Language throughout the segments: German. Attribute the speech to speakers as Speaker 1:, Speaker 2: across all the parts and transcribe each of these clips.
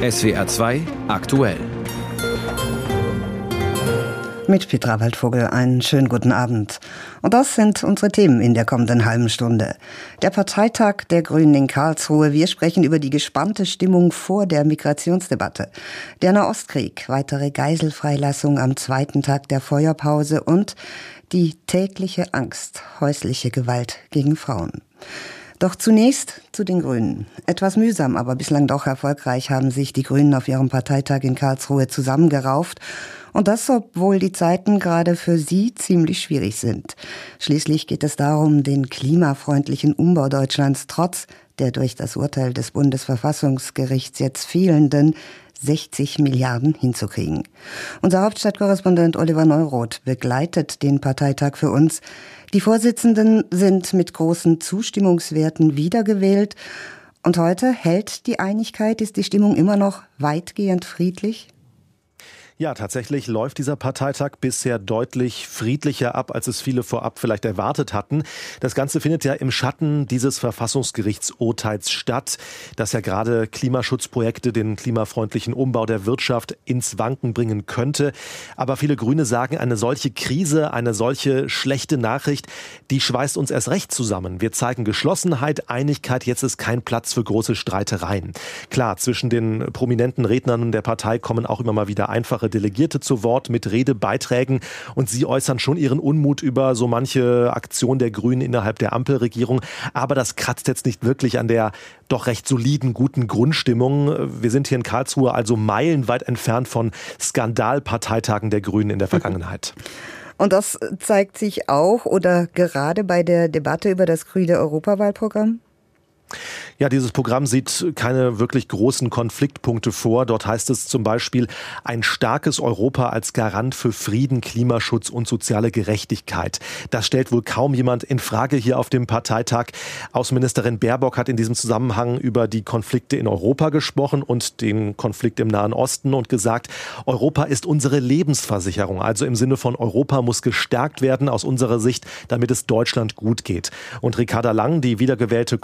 Speaker 1: SWR 2 aktuell.
Speaker 2: Mit Petra Waldvogel einen schönen guten Abend. Und das sind unsere Themen in der kommenden halben Stunde. Der Parteitag der Grünen in Karlsruhe. Wir sprechen über die gespannte Stimmung vor der Migrationsdebatte. Der Nahostkrieg, weitere Geiselfreilassung am zweiten Tag der Feuerpause und die tägliche Angst, häusliche Gewalt gegen Frauen. Doch zunächst zu den Grünen. Etwas mühsam, aber bislang doch erfolgreich haben sich die Grünen auf ihrem Parteitag in Karlsruhe zusammengerauft. Und das, obwohl die Zeiten gerade für sie ziemlich schwierig sind. Schließlich geht es darum, den klimafreundlichen Umbau Deutschlands trotz der durch das Urteil des Bundesverfassungsgerichts jetzt fehlenden 60 Milliarden hinzukriegen. Unser Hauptstadtkorrespondent Oliver Neuroth begleitet den Parteitag für uns. Die Vorsitzenden sind mit großen Zustimmungswerten wiedergewählt. Und heute hält die Einigkeit, ist die Stimmung immer noch weitgehend friedlich?
Speaker 3: Ja, tatsächlich läuft dieser Parteitag bisher deutlich friedlicher ab, als es viele vorab vielleicht erwartet hatten. Das Ganze findet ja im Schatten dieses Verfassungsgerichtsurteils statt, das ja gerade Klimaschutzprojekte, den klimafreundlichen Umbau der Wirtschaft ins Wanken bringen könnte. Aber viele Grüne sagen, eine solche Krise, eine solche schlechte Nachricht, die schweißt uns erst recht zusammen. Wir zeigen Geschlossenheit, Einigkeit, jetzt ist kein Platz für große Streitereien. Klar, zwischen den prominenten Rednern der Partei kommen auch immer mal wieder einfache Delegierte zu Wort mit Redebeiträgen und sie äußern schon ihren Unmut über so manche Aktion der Grünen innerhalb der Ampelregierung. Aber das kratzt jetzt nicht wirklich an der doch recht soliden, guten Grundstimmung. Wir sind hier in Karlsruhe also meilenweit entfernt von Skandalparteitagen der Grünen in der Vergangenheit.
Speaker 2: Und das zeigt sich auch oder gerade bei der Debatte über das grüne Europawahlprogramm?
Speaker 3: Ja, dieses Programm sieht keine wirklich großen Konfliktpunkte vor. Dort heißt es zum Beispiel ein starkes Europa als Garant für Frieden, Klimaschutz und soziale Gerechtigkeit. Das stellt wohl kaum jemand in Frage hier auf dem Parteitag. Außenministerin Baerbock hat in diesem Zusammenhang über die Konflikte in Europa gesprochen und den Konflikt im Nahen Osten und gesagt, Europa ist unsere Lebensversicherung. Also im Sinne von Europa muss gestärkt werden aus unserer Sicht, damit es Deutschland gut geht. Und Ricarda Lang, die wiedergewählte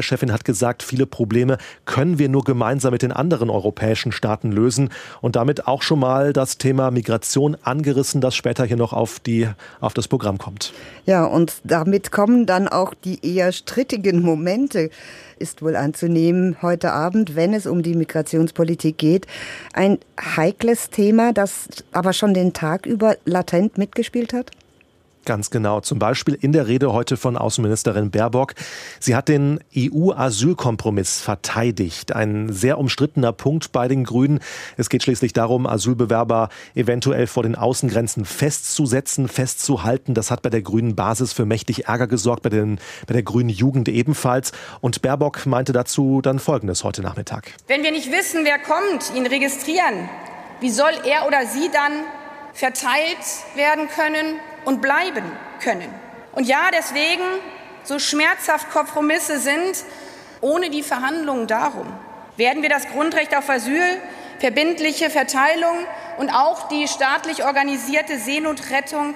Speaker 3: Co-Parteichefin, hat gesagt, viele Probleme können wir nur gemeinsam mit den anderen europäischen Staaten lösen und damit auch schon mal das Thema Migration angerissen, das später hier noch auf, die, auf das Programm kommt.
Speaker 2: Ja, und damit kommen dann auch die eher strittigen Momente ist wohl anzunehmen heute Abend, wenn es um die Migrationspolitik geht. Ein heikles Thema, das aber schon den Tag über latent mitgespielt hat?
Speaker 3: Ganz genau. Zum Beispiel in der Rede heute von Außenministerin Baerbock. Sie hat den EU-Asylkompromiss verteidigt. Ein sehr umstrittener Punkt bei den Grünen. Es geht schließlich darum, Asylbewerber eventuell vor den Außengrenzen festzusetzen, festzuhalten. Das hat bei der grünen Basis für mächtig Ärger gesorgt, bei, den, bei der grünen Jugend ebenfalls. Und Baerbock meinte dazu dann Folgendes heute Nachmittag.
Speaker 4: Wenn wir nicht wissen, wer kommt, ihn registrieren, wie soll er oder sie dann verteilt werden können und bleiben können. Und ja, deswegen, so schmerzhaft Kompromisse sind, ohne die Verhandlungen darum, werden wir das Grundrecht auf Asyl, verbindliche Verteilung und auch die staatlich organisierte Seenotrettung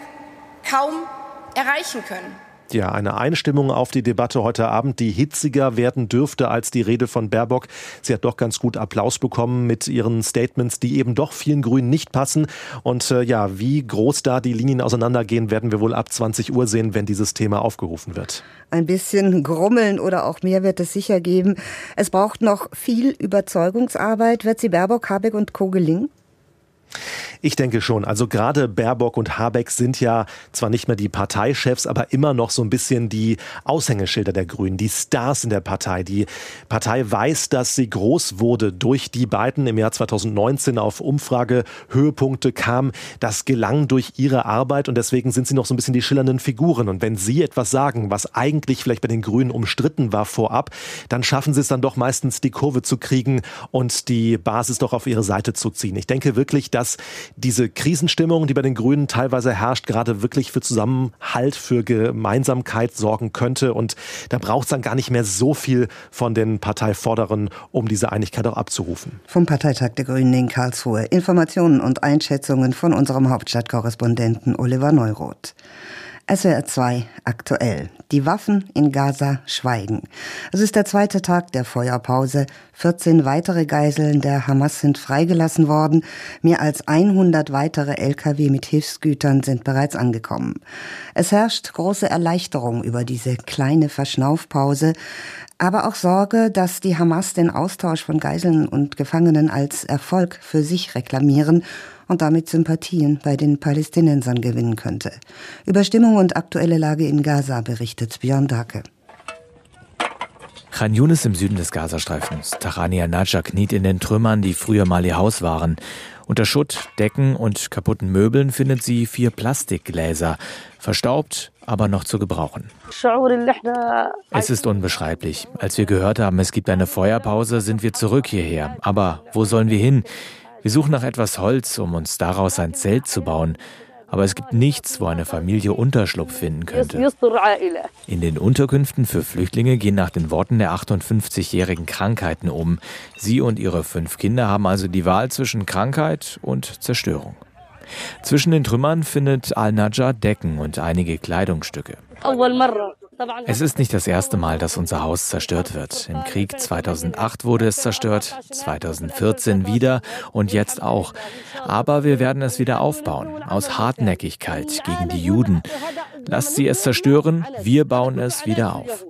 Speaker 4: kaum erreichen können.
Speaker 3: Ja, eine Einstimmung auf die Debatte heute Abend, die hitziger werden dürfte als die Rede von Baerbock. Sie hat doch ganz gut Applaus bekommen mit ihren Statements, die eben doch vielen Grünen nicht passen. Und äh, ja, wie groß da die Linien auseinandergehen, werden wir wohl ab 20 Uhr sehen, wenn dieses Thema aufgerufen wird.
Speaker 2: Ein bisschen Grummeln oder auch mehr wird es sicher geben. Es braucht noch viel Überzeugungsarbeit. Wird sie Baerbock, Habeck und Co. gelingen?
Speaker 3: Ich denke schon. Also gerade Baerbock und Habeck sind ja zwar nicht mehr die Parteichefs, aber immer noch so ein bisschen die Aushängeschilder der Grünen, die Stars in der Partei. Die Partei weiß, dass sie groß wurde durch die beiden im Jahr 2019 auf Umfragehöhepunkte kam. Das gelang durch ihre Arbeit und deswegen sind sie noch so ein bisschen die schillernden Figuren. Und wenn sie etwas sagen, was eigentlich vielleicht bei den Grünen umstritten war vorab, dann schaffen sie es dann doch meistens die Kurve zu kriegen und die Basis doch auf ihre Seite zu ziehen. Ich denke wirklich, dass diese Krisenstimmung, die bei den Grünen teilweise herrscht, gerade wirklich für Zusammenhalt, für Gemeinsamkeit sorgen könnte. Und da braucht es dann gar nicht mehr so viel von den Parteivorderen, um diese Einigkeit auch abzurufen.
Speaker 2: Vom Parteitag der Grünen in Karlsruhe. Informationen und Einschätzungen von unserem Hauptstadtkorrespondenten Oliver Neuroth. SWR 2 aktuell. Die Waffen in Gaza schweigen. Es ist der zweite Tag der Feuerpause. 14 weitere Geiseln der Hamas sind freigelassen worden. Mehr als 100 weitere Lkw mit Hilfsgütern sind bereits angekommen. Es herrscht große Erleichterung über diese kleine Verschnaufpause, aber auch Sorge, dass die Hamas den Austausch von Geiseln und Gefangenen als Erfolg für sich reklamieren und damit Sympathien bei den Palästinensern gewinnen könnte. Über Stimmung und aktuelle Lage in Gaza berichtet Björn Dake.
Speaker 5: Khan Yunis im Süden des Gazastreifens. Tarania Naja kniet in den Trümmern, die früher mal ihr Haus waren. Unter Schutt, Decken und kaputten Möbeln findet sie vier Plastikgläser, verstaubt, aber noch zu gebrauchen. Es ist unbeschreiblich. Als wir gehört haben, es gibt eine Feuerpause, sind wir zurück hierher. Aber wo sollen wir hin? Wir suchen nach etwas Holz, um uns daraus ein Zelt zu bauen. Aber es gibt nichts, wo eine Familie Unterschlupf finden könnte. In den Unterkünften für Flüchtlinge gehen nach den Worten der 58-jährigen Krankheiten um. Sie und ihre fünf Kinder haben also die Wahl zwischen Krankheit und Zerstörung. Zwischen den Trümmern findet Al-Najjar Decken und einige Kleidungsstücke. Es ist nicht das erste Mal, dass unser Haus zerstört wird. Im Krieg 2008 wurde es zerstört, 2014 wieder und jetzt auch. Aber wir werden es wieder aufbauen, aus Hartnäckigkeit gegen die Juden. Lasst sie es zerstören, wir bauen es wieder auf.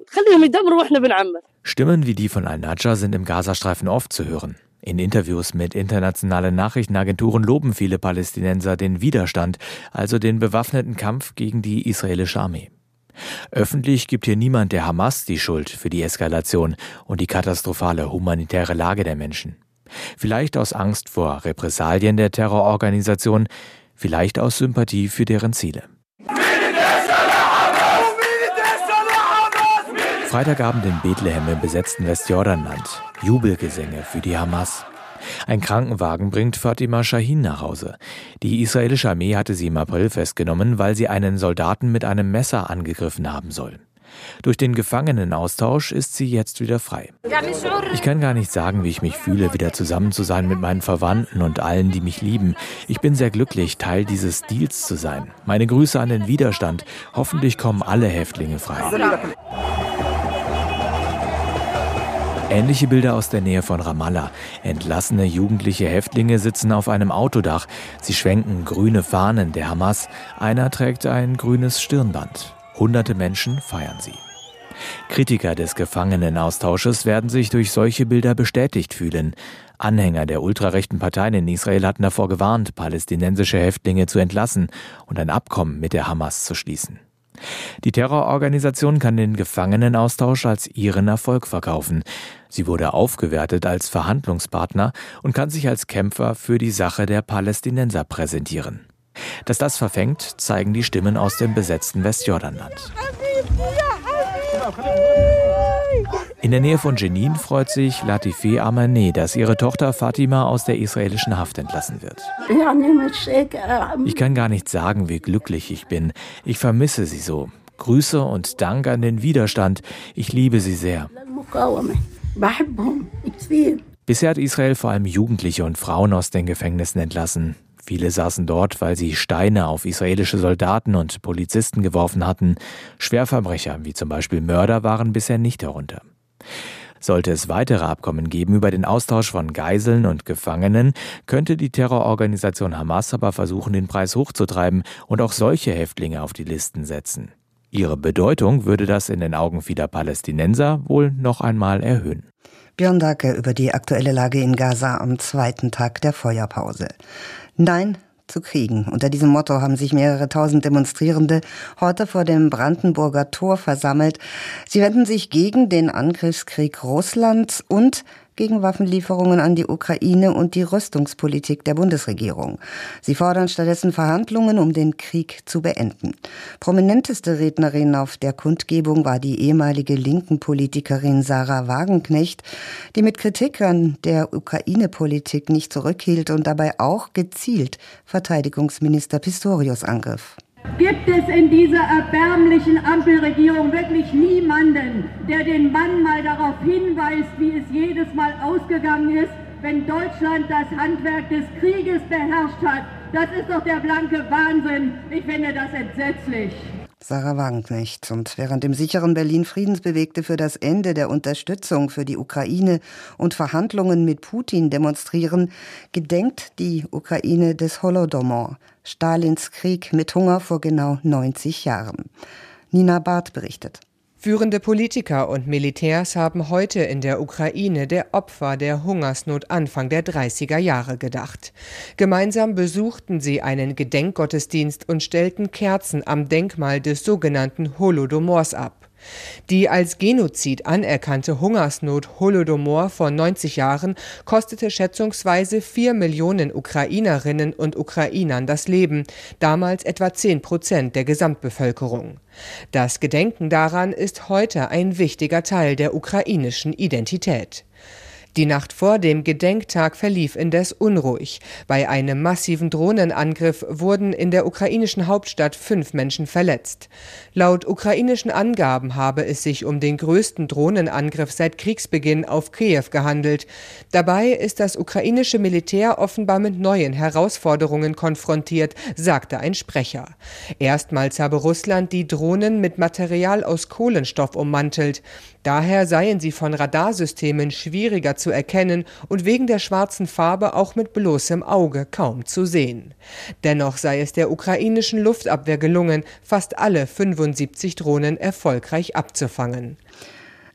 Speaker 5: Stimmen wie die von Al-Najjar sind im Gazastreifen oft zu hören. In Interviews mit internationalen Nachrichtenagenturen loben viele Palästinenser den Widerstand, also den bewaffneten Kampf gegen die israelische Armee. Öffentlich gibt hier niemand der Hamas die Schuld für die Eskalation und die katastrophale humanitäre Lage der Menschen. Vielleicht aus Angst vor Repressalien der Terrororganisation, vielleicht aus Sympathie für deren Ziele. Freitagabend in Bethlehem im besetzten Westjordanland. Jubelgesänge für die Hamas. Ein Krankenwagen bringt Fatima Shahin nach Hause. Die israelische Armee hatte sie im April festgenommen, weil sie einen Soldaten mit einem Messer angegriffen haben soll. Durch den Gefangenenaustausch ist sie jetzt wieder frei. Ich kann gar nicht sagen, wie ich mich fühle, wieder zusammen zu sein mit meinen Verwandten und allen, die mich lieben. Ich bin sehr glücklich, Teil dieses Deals zu sein. Meine Grüße an den Widerstand. Hoffentlich kommen alle Häftlinge frei. Ähnliche Bilder aus der Nähe von Ramallah. Entlassene jugendliche Häftlinge sitzen auf einem Autodach. Sie schwenken grüne Fahnen der Hamas. Einer trägt ein grünes Stirnband. Hunderte Menschen feiern sie. Kritiker des Gefangenenaustausches werden sich durch solche Bilder bestätigt fühlen. Anhänger der ultrarechten Parteien in Israel hatten davor gewarnt, palästinensische Häftlinge zu entlassen und ein Abkommen mit der Hamas zu schließen. Die Terrororganisation kann den Gefangenenaustausch als ihren Erfolg verkaufen. Sie wurde aufgewertet als Verhandlungspartner und kann sich als Kämpfer für die Sache der Palästinenser präsentieren. Dass das verfängt, zeigen die Stimmen aus dem besetzten Westjordanland. In der Nähe von Jenin freut sich Latife Amaneh, dass ihre Tochter Fatima aus der israelischen Haft entlassen wird. Ich kann gar nicht sagen, wie glücklich ich bin. Ich vermisse sie so. Grüße und Dank an den Widerstand. Ich liebe sie sehr. Bisher hat Israel vor allem Jugendliche und Frauen aus den Gefängnissen entlassen. Viele saßen dort, weil sie Steine auf israelische Soldaten und Polizisten geworfen hatten. Schwerverbrecher, wie zum Beispiel Mörder, waren bisher nicht darunter. Sollte es weitere Abkommen geben über den Austausch von Geiseln und Gefangenen, könnte die Terrororganisation Hamas aber versuchen, den Preis hochzutreiben und auch solche Häftlinge auf die Listen setzen. Ihre Bedeutung würde das in den Augen vieler Palästinenser wohl noch einmal erhöhen.
Speaker 2: Björn Dacke über die aktuelle Lage in Gaza am zweiten Tag der Feuerpause. Nein zu kriegen. Unter diesem Motto haben sich mehrere tausend Demonstrierende heute vor dem Brandenburger Tor versammelt. Sie wenden sich gegen den Angriffskrieg Russlands und gegen Waffenlieferungen an die Ukraine und die Rüstungspolitik der Bundesregierung. Sie fordern stattdessen Verhandlungen, um den Krieg zu beenden. Prominenteste Rednerin auf der Kundgebung war die ehemalige linken Politikerin Sarah Wagenknecht, die mit Kritik an der Ukraine-Politik nicht zurückhielt und dabei auch gezielt Verteidigungsminister Pistorius angriff.
Speaker 6: Gibt es in dieser erbärmlichen Ampelregierung wirklich niemanden, der den Mann mal darauf hinweist, wie es jedes Mal ausgegangen ist, wenn Deutschland das Handwerk des Krieges beherrscht hat? Das ist doch der blanke Wahnsinn. Ich finde das entsetzlich
Speaker 2: Sarah Wagenknecht. Und während im sicheren Berlin Friedensbewegte für das Ende der Unterstützung für die Ukraine und Verhandlungen mit Putin demonstrieren, gedenkt die Ukraine des Holodomor, Stalins Krieg mit Hunger vor genau 90 Jahren. Nina Barth berichtet.
Speaker 7: Führende Politiker und Militärs haben heute in der Ukraine der Opfer der Hungersnot Anfang der 30er Jahre gedacht. Gemeinsam besuchten sie einen Gedenkgottesdienst und stellten Kerzen am Denkmal des sogenannten Holodomors ab. Die als Genozid anerkannte Hungersnot Holodomor vor 90 Jahren kostete schätzungsweise vier Millionen Ukrainerinnen und Ukrainern das Leben, damals etwa zehn Prozent der Gesamtbevölkerung. Das Gedenken daran ist heute ein wichtiger Teil der ukrainischen Identität. Die Nacht vor dem Gedenktag verlief indes unruhig. Bei einem massiven Drohnenangriff wurden in der ukrainischen Hauptstadt fünf Menschen verletzt. Laut ukrainischen Angaben habe es sich um den größten Drohnenangriff seit Kriegsbeginn auf Kiew gehandelt. Dabei ist das ukrainische Militär offenbar mit neuen Herausforderungen konfrontiert, sagte ein Sprecher. Erstmals habe Russland die Drohnen mit Material aus Kohlenstoff ummantelt. Daher seien sie von Radarsystemen schwieriger zu erkennen und wegen der schwarzen Farbe auch mit bloßem Auge kaum zu sehen. Dennoch sei es der ukrainischen Luftabwehr gelungen, fast alle 75 Drohnen erfolgreich abzufangen.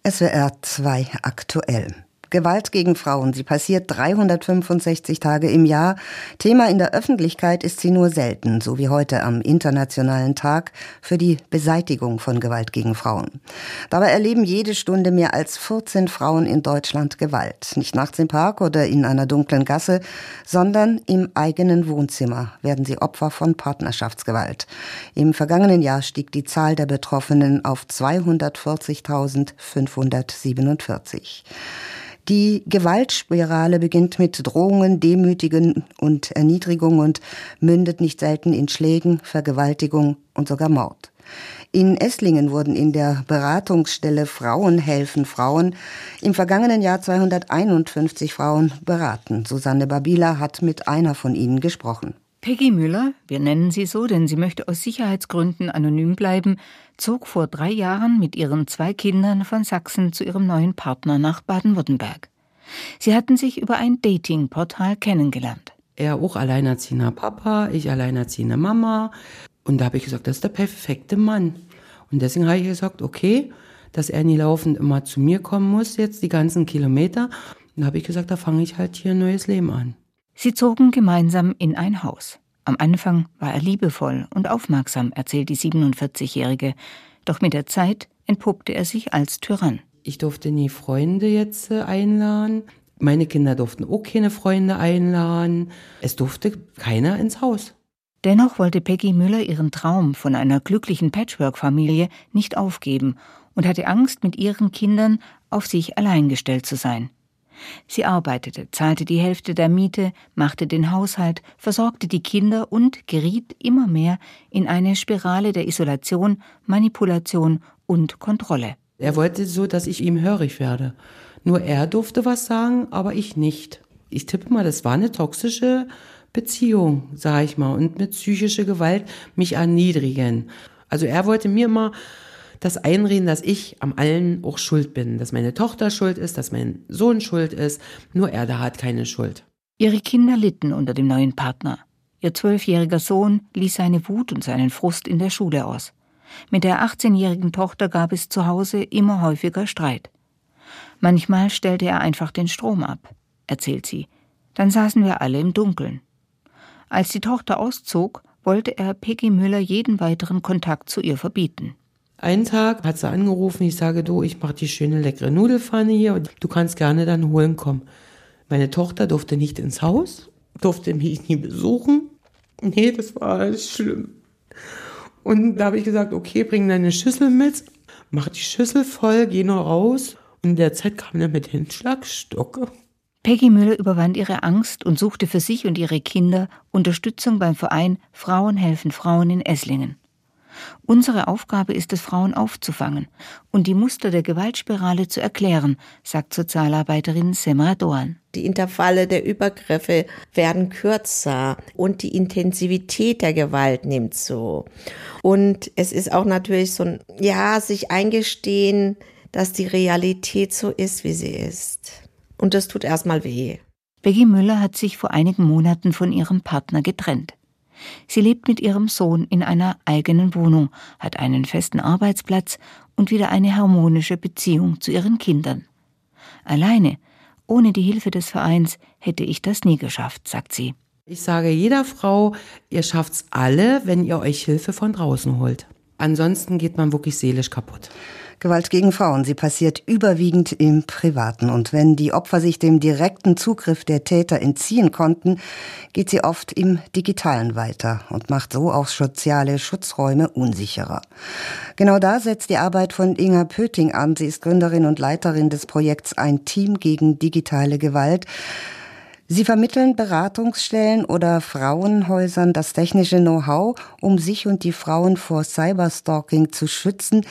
Speaker 2: SWR 2 aktuell. Gewalt gegen Frauen. Sie passiert 365 Tage im Jahr. Thema in der Öffentlichkeit ist sie nur selten, so wie heute am Internationalen Tag für die Beseitigung von Gewalt gegen Frauen. Dabei erleben jede Stunde mehr als 14 Frauen in Deutschland Gewalt. Nicht nachts im Park oder in einer dunklen Gasse, sondern im eigenen Wohnzimmer werden sie Opfer von Partnerschaftsgewalt. Im vergangenen Jahr stieg die Zahl der Betroffenen auf 240.547. Die Gewaltspirale beginnt mit Drohungen, Demütigen und Erniedrigung und mündet nicht selten in Schlägen, Vergewaltigung und sogar Mord. In Esslingen wurden in der Beratungsstelle Frauen helfen Frauen im vergangenen Jahr 251 Frauen beraten. Susanne Babila hat mit einer von ihnen gesprochen.
Speaker 8: Peggy Müller, wir nennen sie so, denn sie möchte aus Sicherheitsgründen anonym bleiben, zog vor drei Jahren mit ihren zwei Kindern von Sachsen zu ihrem neuen Partner nach Baden-Württemberg. Sie hatten sich über ein Dating-Portal kennengelernt.
Speaker 9: Er auch alleinerziehender Papa, ich alleinerziehende Mama. Und da habe ich gesagt, das ist der perfekte Mann. Und deswegen habe ich gesagt, okay, dass er nie laufend immer zu mir kommen muss, jetzt die ganzen Kilometer. Und da habe ich gesagt, da fange ich halt hier ein neues Leben an.
Speaker 8: Sie zogen gemeinsam in ein Haus. Am Anfang war er liebevoll und aufmerksam, erzählt die 47-Jährige. Doch mit der Zeit entpuppte er sich als Tyrann.
Speaker 9: Ich durfte nie Freunde jetzt äh, einladen. Meine Kinder durften auch keine Freunde einladen. Es durfte keiner ins Haus.
Speaker 8: Dennoch wollte Peggy Müller ihren Traum von einer glücklichen Patchwork-Familie nicht aufgeben und hatte Angst, mit ihren Kindern auf sich allein gestellt zu sein. Sie arbeitete, zahlte die Hälfte der Miete, machte den Haushalt, versorgte die Kinder und geriet immer mehr in eine Spirale der Isolation, Manipulation und Kontrolle.
Speaker 9: Er wollte so, dass ich ihm hörig werde. Nur er durfte was sagen, aber ich nicht. Ich tippe mal, das war eine toxische Beziehung, sag ich mal, und mit psychischer Gewalt mich erniedrigen. Also er wollte mir immer das Einreden, dass ich am allen auch schuld bin, dass meine Tochter schuld ist, dass mein Sohn schuld ist, nur er da hat keine Schuld.
Speaker 8: Ihre Kinder litten unter dem neuen Partner. Ihr zwölfjähriger Sohn ließ seine Wut und seinen Frust in der Schule aus. Mit der 18-jährigen Tochter gab es zu Hause immer häufiger Streit. Manchmal stellte er einfach den Strom ab, erzählt sie. Dann saßen wir alle im Dunkeln. Als die Tochter auszog, wollte er Peggy Müller jeden weiteren Kontakt zu ihr verbieten.
Speaker 9: Einen Tag hat sie angerufen, ich sage, du, ich mache die schöne leckere Nudelfanne hier und du kannst gerne dann holen kommen. Meine Tochter durfte nicht ins Haus, durfte mich nie besuchen. Nee, das war schlimm. Und da habe ich gesagt, okay, bring deine Schüssel mit, mach die Schüssel voll, geh noch raus. Und in der Zeit kam er mit dem Schlagstock.
Speaker 8: Peggy Müller überwand ihre Angst und suchte für sich und ihre Kinder Unterstützung beim Verein Frauen helfen Frauen in Esslingen. Unsere Aufgabe ist es, Frauen aufzufangen und die Muster der Gewaltspirale zu erklären, sagt Sozialarbeiterin Semra Doan.
Speaker 10: Die Intervalle der Übergriffe werden kürzer und die Intensivität der Gewalt nimmt zu. Und es ist auch natürlich so ein, ja, sich eingestehen, dass die Realität so ist, wie sie ist. Und das tut erstmal weh.
Speaker 8: Becky Müller hat sich vor einigen Monaten von ihrem Partner getrennt. Sie lebt mit ihrem Sohn in einer eigenen Wohnung, hat einen festen Arbeitsplatz und wieder eine harmonische Beziehung zu ihren Kindern. Alleine, ohne die Hilfe des Vereins, hätte ich das nie geschafft, sagt sie.
Speaker 9: Ich sage jeder Frau, ihr schafft's alle, wenn ihr euch Hilfe von draußen holt. Ansonsten geht man wirklich seelisch kaputt.
Speaker 2: Gewalt gegen Frauen, sie passiert überwiegend im Privaten. Und wenn die Opfer sich dem direkten Zugriff der Täter entziehen konnten, geht sie oft im Digitalen weiter und macht so auch soziale Schutzräume unsicherer. Genau da setzt die Arbeit von Inga Pöting an. Sie ist Gründerin und Leiterin des Projekts Ein Team gegen digitale Gewalt. Sie vermitteln Beratungsstellen oder Frauenhäusern das technische Know-how, um sich und die Frauen vor Cyberstalking zu schützen.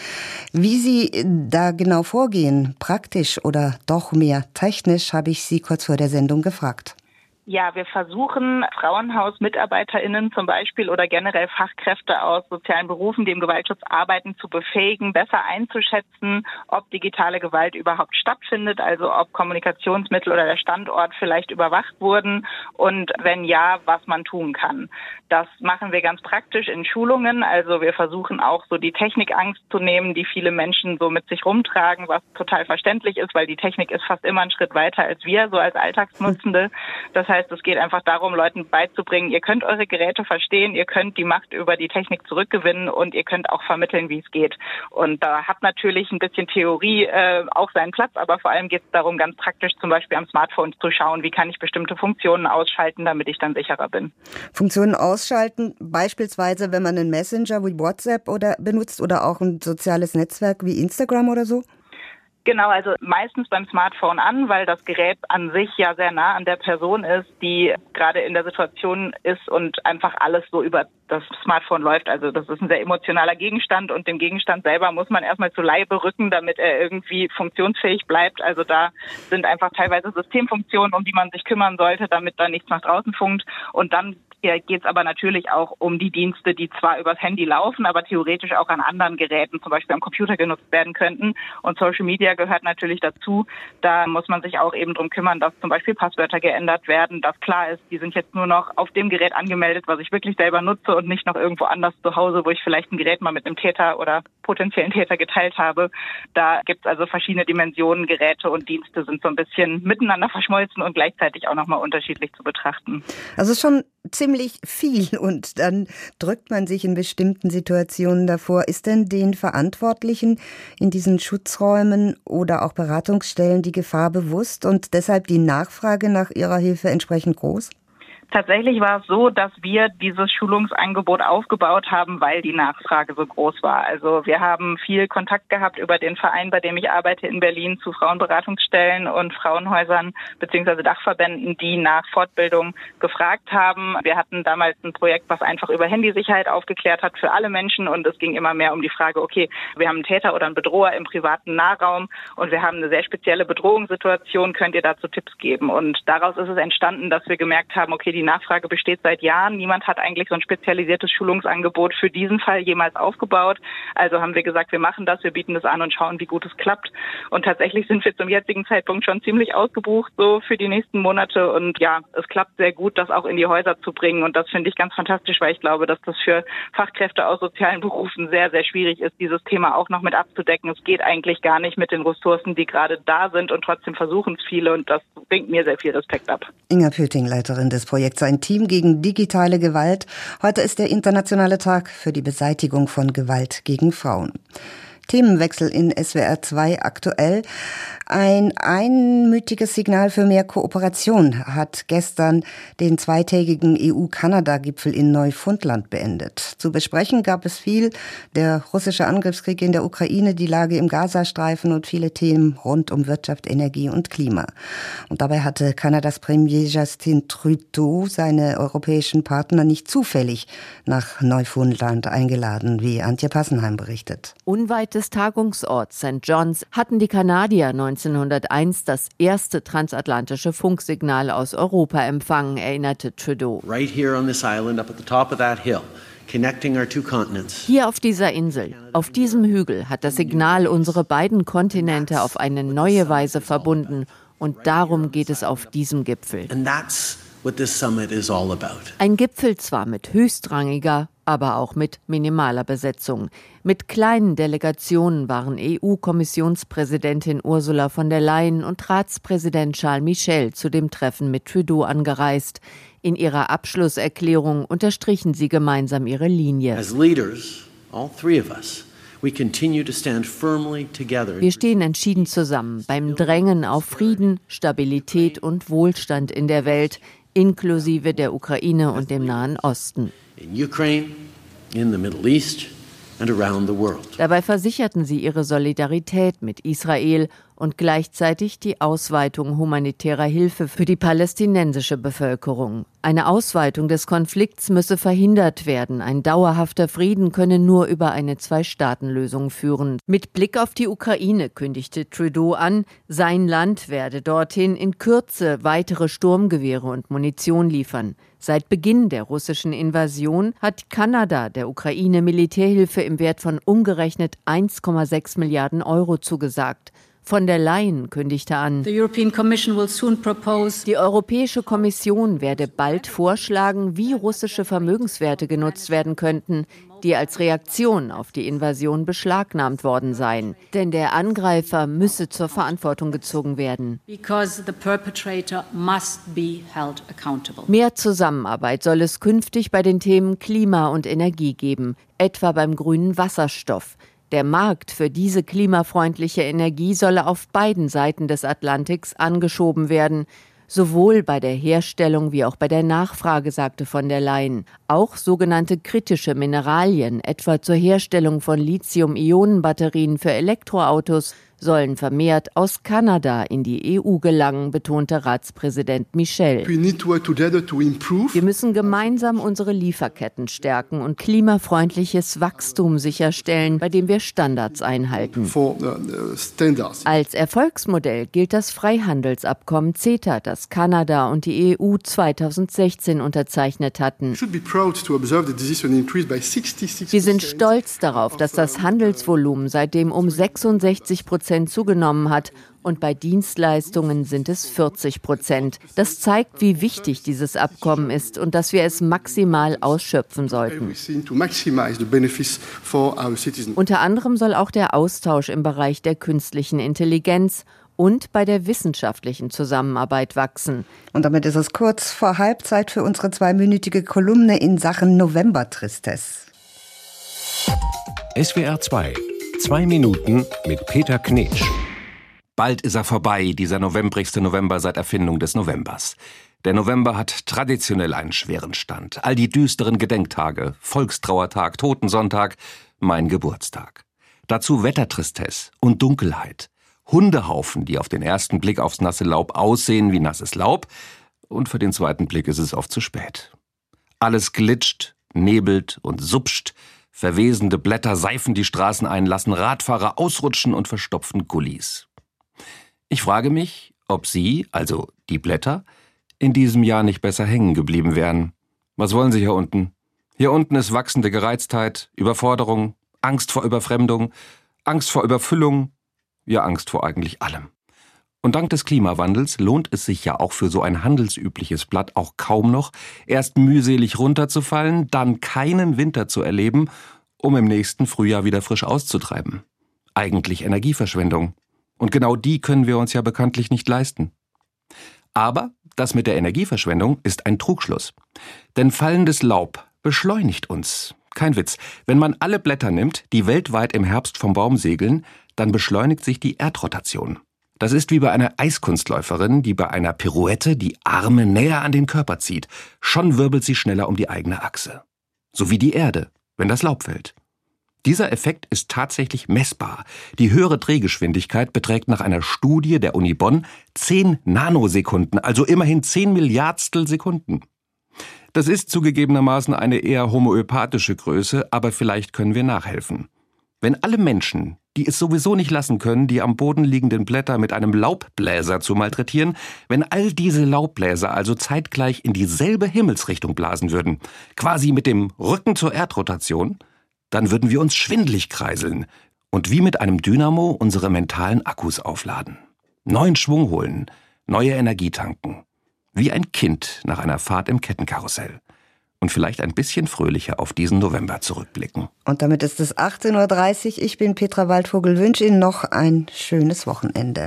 Speaker 2: Wie Sie da genau vorgehen, praktisch oder doch mehr technisch, habe ich Sie kurz vor der Sendung gefragt.
Speaker 11: Ja, wir versuchen Frauenhaus-MitarbeiterInnen zum Beispiel oder generell Fachkräfte aus sozialen Berufen, die im Gewaltschutz arbeiten, zu befähigen, besser einzuschätzen, ob digitale Gewalt überhaupt stattfindet, also ob Kommunikationsmittel oder der Standort vielleicht überwacht wurden und wenn ja, was man tun kann. Das machen wir ganz praktisch in Schulungen. Also wir versuchen auch so die Technikangst zu nehmen, die viele Menschen so mit sich rumtragen, was total verständlich ist, weil die Technik ist fast immer einen Schritt weiter als wir, so als Alltagsnutzende. Das heißt, es geht einfach darum, Leuten beizubringen, ihr könnt eure Geräte verstehen, ihr könnt die Macht über die Technik zurückgewinnen und ihr könnt auch vermitteln, wie es geht. Und da hat natürlich ein bisschen Theorie äh, auch seinen Platz, aber vor allem geht es darum, ganz praktisch zum Beispiel am Smartphone zu schauen, wie kann ich bestimmte Funktionen ausschalten, damit ich dann sicherer bin.
Speaker 2: Funktionen ausschalten, beispielsweise, wenn man einen Messenger wie WhatsApp oder benutzt oder auch ein soziales Netzwerk wie Instagram oder so?
Speaker 11: Genau, also meistens beim Smartphone an, weil das Gerät an sich ja sehr nah an der Person ist, die gerade in der Situation ist und einfach alles so über das Smartphone läuft. Also das ist ein sehr emotionaler Gegenstand und dem Gegenstand selber muss man erstmal zu Leibe rücken, damit er irgendwie funktionsfähig bleibt. Also da sind einfach teilweise Systemfunktionen, um die man sich kümmern sollte, damit da nichts nach draußen funkt. Und dann hier geht es aber natürlich auch um die Dienste, die zwar übers Handy laufen, aber theoretisch auch an anderen Geräten, zum Beispiel am Computer genutzt werden könnten. Und Social Media gehört natürlich dazu. Da muss man sich auch eben drum kümmern, dass zum Beispiel Passwörter geändert werden, dass klar ist, die sind jetzt nur noch auf dem Gerät angemeldet, was ich wirklich selber nutze und nicht noch irgendwo anders zu Hause, wo ich vielleicht ein Gerät mal mit einem Täter oder potenziellen Täter geteilt habe. Da gibt es also verschiedene Dimensionen, Geräte und Dienste sind so ein bisschen miteinander verschmolzen und gleichzeitig auch nochmal unterschiedlich zu betrachten.
Speaker 2: Also schon ziemlich viel und dann drückt man sich in bestimmten Situationen davor. Ist denn den Verantwortlichen in diesen Schutzräumen oder auch Beratungsstellen die Gefahr bewusst und deshalb die Nachfrage nach ihrer Hilfe entsprechend groß?
Speaker 11: Tatsächlich war es so, dass wir dieses Schulungsangebot aufgebaut haben, weil die Nachfrage so groß war. Also wir haben viel Kontakt gehabt über den Verein, bei dem ich arbeite in Berlin, zu Frauenberatungsstellen und Frauenhäusern beziehungsweise Dachverbänden, die nach Fortbildung gefragt haben. Wir hatten damals ein Projekt, was einfach über Handysicherheit aufgeklärt hat für alle Menschen und es ging immer mehr um die Frage, okay, wir haben einen Täter oder einen Bedroher im privaten Nahraum und wir haben eine sehr spezielle Bedrohungssituation, könnt ihr dazu Tipps geben? Und daraus ist es entstanden, dass wir gemerkt haben, okay, die Nachfrage besteht seit Jahren. Niemand hat eigentlich so ein spezialisiertes Schulungsangebot für diesen Fall jemals aufgebaut. Also haben wir gesagt, wir machen das, wir bieten das an und schauen, wie gut es klappt. Und tatsächlich sind wir zum jetzigen Zeitpunkt schon ziemlich ausgebucht, so für die nächsten Monate. Und ja, es klappt sehr gut, das auch in die Häuser zu bringen. Und das finde ich ganz fantastisch, weil ich glaube, dass das für Fachkräfte aus sozialen Berufen sehr, sehr schwierig ist, dieses Thema auch noch mit abzudecken. Es geht eigentlich gar nicht mit den Ressourcen, die gerade da sind und trotzdem versuchen es viele. Und das bringt mir sehr viel Respekt ab.
Speaker 2: Inga Pöting, Leiterin des Projekts Projekt sein Team gegen digitale Gewalt. Heute ist der internationale Tag für die Beseitigung von Gewalt gegen Frauen. Themenwechsel in SWR 2 aktuell. Ein einmütiges Signal für mehr Kooperation hat gestern den zweitägigen EU-Kanada-Gipfel in Neufundland beendet. Zu besprechen gab es viel. Der russische Angriffskrieg in der Ukraine, die Lage im Gazastreifen und viele Themen rund um Wirtschaft, Energie und Klima. Und dabei hatte Kanadas Premier Justin Trudeau seine europäischen Partner nicht zufällig nach Neufundland eingeladen, wie Antje Passenheim berichtet.
Speaker 12: Unweit des Tagungsorts St. John's hatten die Kanadier 1901 das erste transatlantische Funksignal aus Europa empfangen, erinnerte Trudeau.
Speaker 13: Right here on this island up at the top of that hill.
Speaker 12: Hier auf dieser Insel, auf diesem Hügel hat das Signal unsere beiden Kontinente auf eine neue Weise verbunden und darum geht es auf diesem Gipfel. Ein Gipfel zwar mit höchstrangiger, aber auch mit minimaler Besetzung. Mit kleinen Delegationen waren EU-Kommissionspräsidentin Ursula von der Leyen und Ratspräsident Charles Michel zu dem Treffen mit Trudeau angereist. In ihrer Abschlusserklärung unterstrichen sie gemeinsam ihre Linie.
Speaker 13: As leaders, all three of us, wir
Speaker 12: stehen entschieden zusammen beim Drängen auf Frieden, Stabilität und Wohlstand in der Welt, inklusive der Ukraine und dem Nahen Osten.
Speaker 13: In Ukraine, in the Middle East and around the world.
Speaker 12: Dabei versicherten sie ihre Solidarität mit Israel und gleichzeitig die Ausweitung humanitärer Hilfe für die palästinensische Bevölkerung. Eine Ausweitung des Konflikts müsse verhindert werden. Ein dauerhafter Frieden könne nur über eine Zwei-Staaten-Lösung führen. Mit Blick auf die Ukraine kündigte Trudeau an, sein Land werde dorthin in Kürze weitere Sturmgewehre und Munition liefern. Seit Beginn der russischen Invasion hat Kanada der Ukraine Militärhilfe im Wert von umgerechnet 1,6 Milliarden Euro zugesagt. Von der Leyen kündigte an, die Europäische Kommission werde bald vorschlagen, wie russische Vermögenswerte genutzt werden könnten, die als Reaktion auf die Invasion beschlagnahmt worden seien. Denn der Angreifer müsse zur Verantwortung gezogen werden. Mehr Zusammenarbeit soll es künftig bei den Themen Klima und Energie geben, etwa beim grünen Wasserstoff. Der Markt für diese klimafreundliche Energie solle auf beiden Seiten des Atlantiks angeschoben werden, sowohl bei der Herstellung wie auch bei der Nachfrage, sagte von der Leyen. Auch sogenannte kritische Mineralien, etwa zur Herstellung von Lithium-Ionen-Batterien für Elektroautos, sollen vermehrt aus Kanada in die EU gelangen, betonte Ratspräsident Michel. Wir müssen gemeinsam unsere Lieferketten stärken und klimafreundliches Wachstum sicherstellen, bei dem wir Standards einhalten. Uh, Als Erfolgsmodell gilt das Freihandelsabkommen CETA, das Kanada und die EU 2016 unterzeichnet hatten. Wir sind stolz darauf, dass das Handelsvolumen seitdem um 66 Prozent Prozent zugenommen hat und bei Dienstleistungen sind es 40 Prozent. Das zeigt, wie wichtig dieses Abkommen ist und dass wir es maximal ausschöpfen sollten. Unter anderem soll auch der Austausch im Bereich der künstlichen Intelligenz und bei der wissenschaftlichen Zusammenarbeit wachsen.
Speaker 2: Und damit ist es kurz vor Halbzeit für unsere zweiminütige Kolumne in Sachen November-Tristesse.
Speaker 1: SWR 2 Zwei Minuten mit Peter Knetsch. Bald ist er vorbei, dieser novembrigste November seit Erfindung des Novembers. Der November hat traditionell einen schweren Stand. All die düsteren Gedenktage, Volkstrauertag, Totensonntag, mein Geburtstag. Dazu Wettertristesse und Dunkelheit. Hundehaufen, die auf den ersten Blick aufs nasse Laub aussehen wie nasses Laub, und für den zweiten Blick ist es oft zu spät. Alles glitscht, nebelt und supscht, Verwesende Blätter seifen die Straßen ein, lassen Radfahrer ausrutschen und verstopfen Gullis. Ich frage mich, ob Sie, also die Blätter, in diesem Jahr nicht besser hängen geblieben wären. Was wollen Sie hier unten? Hier unten ist wachsende Gereiztheit, Überforderung, Angst vor Überfremdung, Angst vor Überfüllung, ja Angst vor eigentlich allem. Und dank des Klimawandels lohnt es sich ja auch für so ein handelsübliches Blatt auch kaum noch, erst mühselig runterzufallen, dann keinen Winter zu erleben, um im nächsten Frühjahr wieder frisch auszutreiben. Eigentlich Energieverschwendung. Und genau die können wir uns ja bekanntlich nicht leisten. Aber das mit der Energieverschwendung ist ein Trugschluss. Denn fallendes Laub beschleunigt uns, Kein Witz. Wenn man alle Blätter nimmt, die weltweit im Herbst vom Baum segeln, dann beschleunigt sich die Erdrotation. Das ist wie bei einer Eiskunstläuferin, die bei einer Pirouette die Arme näher an den Körper zieht. Schon wirbelt sie schneller um die eigene Achse. So wie die Erde, wenn das Laub fällt. Dieser Effekt ist tatsächlich messbar. Die höhere Drehgeschwindigkeit beträgt nach einer Studie der Uni Bonn 10 Nanosekunden, also immerhin 10 Milliardstel Sekunden. Das ist zugegebenermaßen eine eher homöopathische Größe, aber vielleicht können wir nachhelfen. Wenn alle Menschen, die es sowieso nicht lassen können, die am Boden liegenden Blätter mit einem Laubbläser zu malträtieren, wenn all diese Laubbläser also zeitgleich in dieselbe Himmelsrichtung blasen würden, quasi mit dem Rücken zur Erdrotation, dann würden wir uns schwindlig kreiseln und wie mit einem Dynamo unsere mentalen Akkus aufladen. Neuen Schwung holen, neue Energie tanken. Wie ein Kind nach einer Fahrt im Kettenkarussell. Und vielleicht ein bisschen fröhlicher auf diesen November zurückblicken.
Speaker 2: Und damit ist es 18.30 Uhr. Ich bin Petra Waldvogel, wünsche Ihnen noch ein schönes Wochenende.